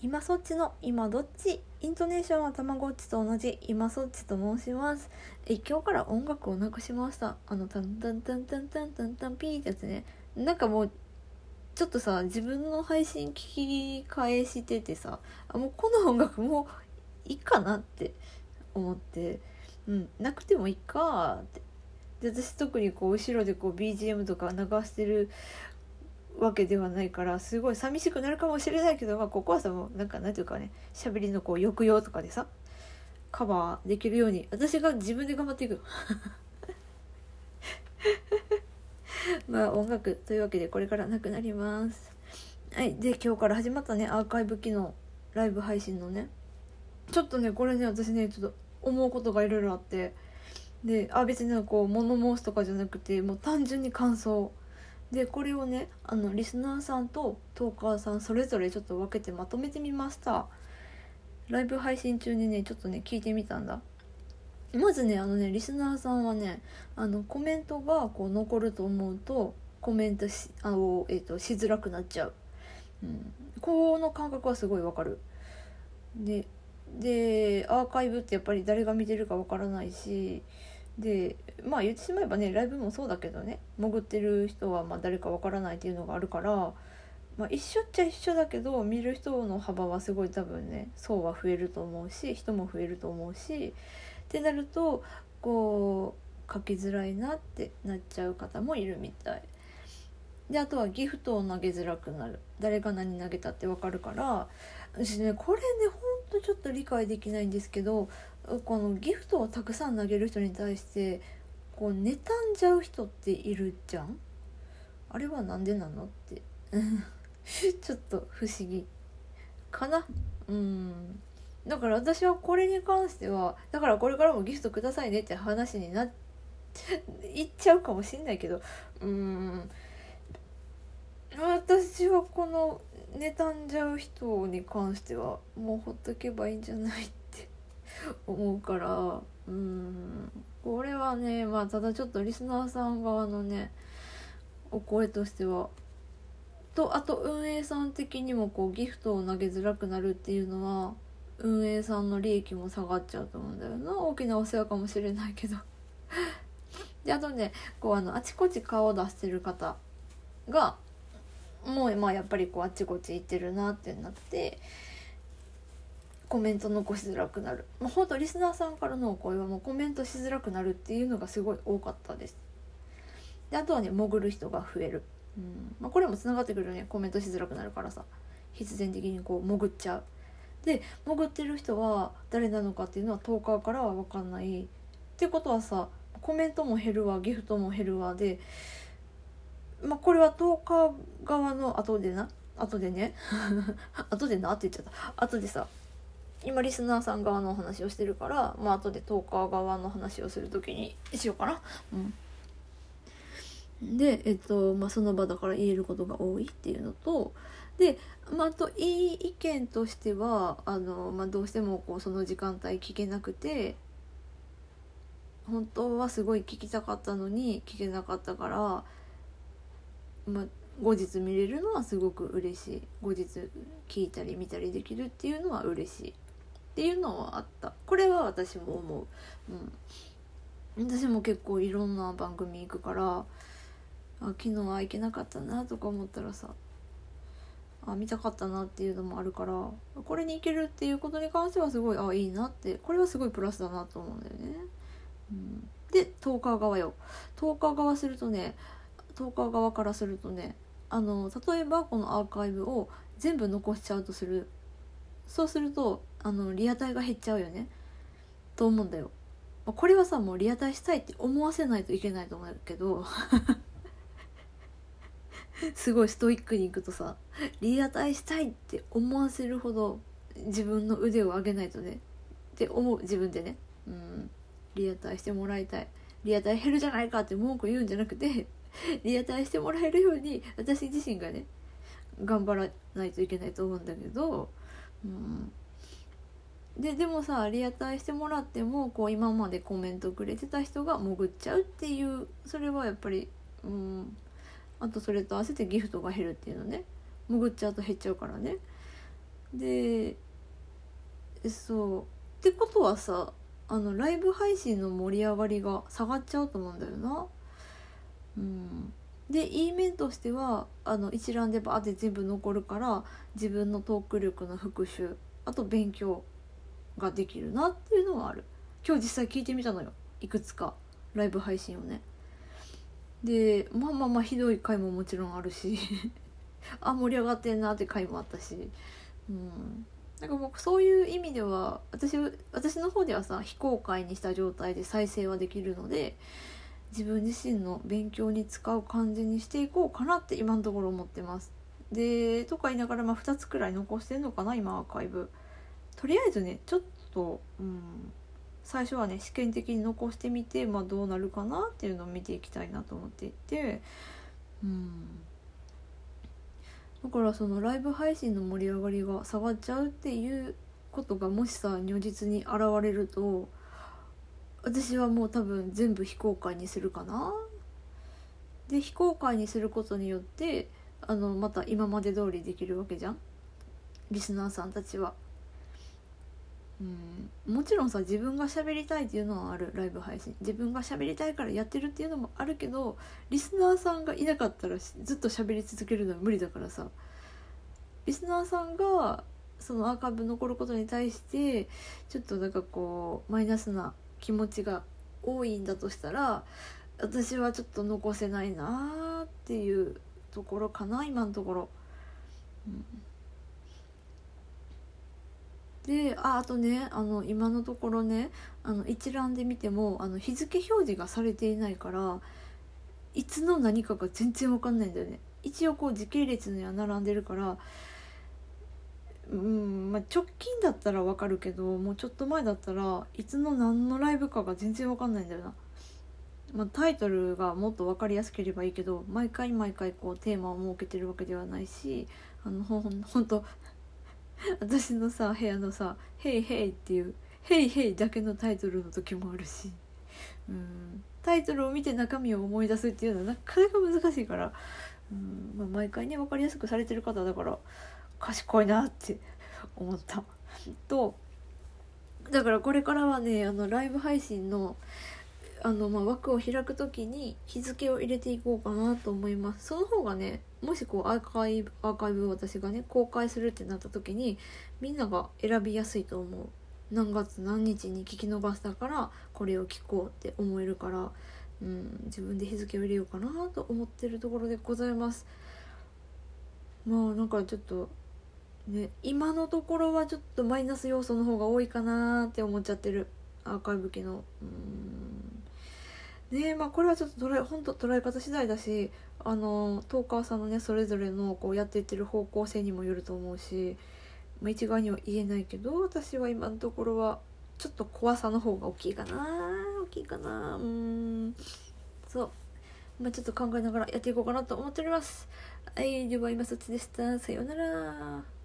今そっちの今どっち？イントネーションはたまごっちと同じ。今そっちと申します。え今日から音楽をなくしました。あのタンタンタンタンタンタンタンピーってやつね。なんかもうちょっとさ自分の配信聞き返しててさもうこの音楽もういいかなって思って。うんなくてもいいかって。で私特にこう後ろでこう BGM とか流してるわけではないからすごい寂しくなるかもしれないけど、まあ、ここはさもうなんかなんていうかね喋りのこう抑揚とかでさカバーできるように私が自分で頑張っていく。まあ音楽というわけでこれからなくなります。はいで今日から始まったねアーカイブ機能ライブ配信のね。ちょっとねこれね私ねちょっと思うことがいろいろあって。であ別になんかこう物申すとかじゃなくてもう単純に感想。でこれをねあのリスナーさんとトーカーさんそれぞれちょっと分けてまとめてみました。ライブ配信中にねちょっとね聞いてみたんだ。まずねあのねリスナーさんはねあのコメントがこう残ると思うとコメントしあの、えーと、しづらくなっちゃう、うん、この感覚はすごいわかる。ででアーカイブってやっぱり誰が見てるかわからないしでまあ言ってしまえばねライブもそうだけどね潜ってる人はまあ誰かわからないっていうのがあるから、まあ、一緒っちゃ一緒だけど見る人の幅はすごい多分ね層は増えると思うし人も増えると思うしってなるとこう書きづらいなってなっちゃう方もいるみたい。であとはギフトを投げづらくなる誰が何投げたって分かるから私ねこれねほんとちょっと理解できないんですけどこのギフトをたくさん投げる人に対してこう妬んじゃう人っているじゃん？あれは何でなの？って。ちょっと不思議かな。うん。だから私はこれに関してはだからこれからもギフトくださいねって話になっ言っちゃうかもしんないけどうん。私はこの妬んじゃう人に関してはもうほっとけばいいんじゃない？思うからうんこれはねまあただちょっとリスナーさん側のねお声としては。とあと運営さん的にもこうギフトを投げづらくなるっていうのは運営さんの利益も下がっちゃうと思うんだよな。大きなお世話かもしれないけど。であとねこうあのあちこち顔を出してる方がもうまあやっぱりこうあっちこっち行ってるなってなってコメント残しづらくなる。もうほんとリスナーさんからのお声はもうコメントしづらくなるっていうのがすごい多かったです。であとはね潜る人が増える、うん。まあ、これもつながってくるよね。コメントしづらくなるからさ。必然的にこう潜っちゃう。で潜ってる人は誰なのかっていうのはトーカーからは分かんない。ってことはさコメントも減るわギフトも減るわでまあこれはトーカー側の後でな？後でね？後でな？って言っちゃった。後でさ今リスナーさん側の話をしてるからまあ後でトーカー側の話をする時にしようかな。うん、でえっとまあその場だから言えることが多いっていうのとで、まあ、あといい意見としてはあの、まあ、どうしてもこうその時間帯聞けなくて本当はすごい聞きたかったのに聞けなかったから、まあ、後日見れるのはすごく嬉しい。後日聞いたり見たりできるっていうのは嬉しいっていうのはあった。これは私も思う、うん、私も結構いろんな番組行くからあ昨日は行けなかったなとか思ったらさあ見たかったなっていうのもあるからこれに行けるっていうことに関してはすごいあいいなってこれはすごいプラスだなと思うんだよね。うん、でトーカー側よ。トーカー側するとねトーカー側からするとねあの例えばこのアーカイブを全部残しちゃうとする。そうするとあのリアタイが減っちゃうよね。と思うんだよ。これはさもうリアタイしたいって思わせないといけないと思うけど。すごいストイックにいくとさリアタイしたいって思わせるほど自分の腕を上げないとね。って思う自分でね。うん。リアタイしてもらいたい。リアタイ減るじゃないかって文句言うんじゃなくてリアタイしてもらえるように私自身がね頑張らないといけないと思うんだけど、うん、ででもさリアタイしてもらってもこう今までコメントくれてた人が潜っちゃうっていうそれはやっぱり、うん、あとそれと合わせてギフトが減るっていうのね。潜っちゃうと減っちゃうからね。でそう。ってことはさあのライブ配信の盛り上がりが下がっちゃうと思うんだよな。うん、でいい面としてはあの一覧でバーって全部残るから自分のトーク力の復習あと勉強ができるなっていうのはある。今日実際聞いてみたのよ。いくつかライブ配信をね。でまあまあまあひどい回ももちろんあるし。あ盛り上がってんなって回もあったし。うん。なんかもうそういう意味では私私の方ではさ非公開にした状態で再生はできるので自分自身の勉強に使う感じにしていこうかなって今のところ思ってます。でとか言いながらまあ2つくらい残してんのかな今アーカイブ。とりあえずねちょっと、うん、最初はね試験的に残してみて、まあ、どうなるかなっていうのを見ていきたいなと思っていて、うん、だからそのライブ配信の盛り上がりが下がっちゃうっていうことがもしさ如実に現れると私はもう多分全部非公開にするかな。で非公開にすることによってあのまた今まで通りできるわけじゃん。リスナーさんたちは。うん、もちろんさ自分が喋りたいっていうのはある。ライブ配信。自分が喋りたいからやってるっていうのもあるけどリスナーさんがいなかったらずっと喋り続けるのは無理だからさ。リスナーさんがそのアーカイブ残ることに対してちょっとなんかこうマイナスな気持ちが多いんだとしたら私はちょっと残せないなっていうところかな今のところ。でああとねあの今のところねあの一覧で見てもあの日付表示がされていないからいつの何かが全然わかんないんだよね一応こう時系列には並んでるからうんまあ、直近だったらわかるけどもうちょっと前だったらいつの何のライブかが全然わかんないんだよな。まあ、タイトルがもっと分かりやすければいいけど毎回毎回こうテーマを設けてるわけではないしあのほんほんと私のさ部屋のさ「ヘイヘイ」っていう「ヘイヘイ」だけのタイトルの時もあるしうんタイトルを見て中身を思い出すっていうのはなかなか難しいからうん、まあ、毎回ね分かりやすくされてる方だから賢いなって思った。とだからこれからはねあのライブ配信のあの、まあ、枠を開く時に日付を入れていこうかなと思います。その方がねもしこうアーカイブアーカイブを私がね公開するってなった時にみんなが選びやすいと思う。何月何日に聞き逃したからこれを聞こうって思えるから、うん、自分で日付を入れようかなと思ってるところでございます。まあなんかちょっとね今のところはちょっとマイナス要素の方が多いかなって思っちゃってる。アーカイブ機能。うん。ねまあこれはちょっと捉え本当捉え方次第だしあのトーカーさんのねそれぞれのこうやっていってる方向性にもよると思うし、まあ、一概には言えないけど私は今のところはちょっと怖さの方が大きいかな。大きいかな。うん。そう。まあちょっと考えながらやっていこうかなと思っております。はい。では今そっちでした。さようなら。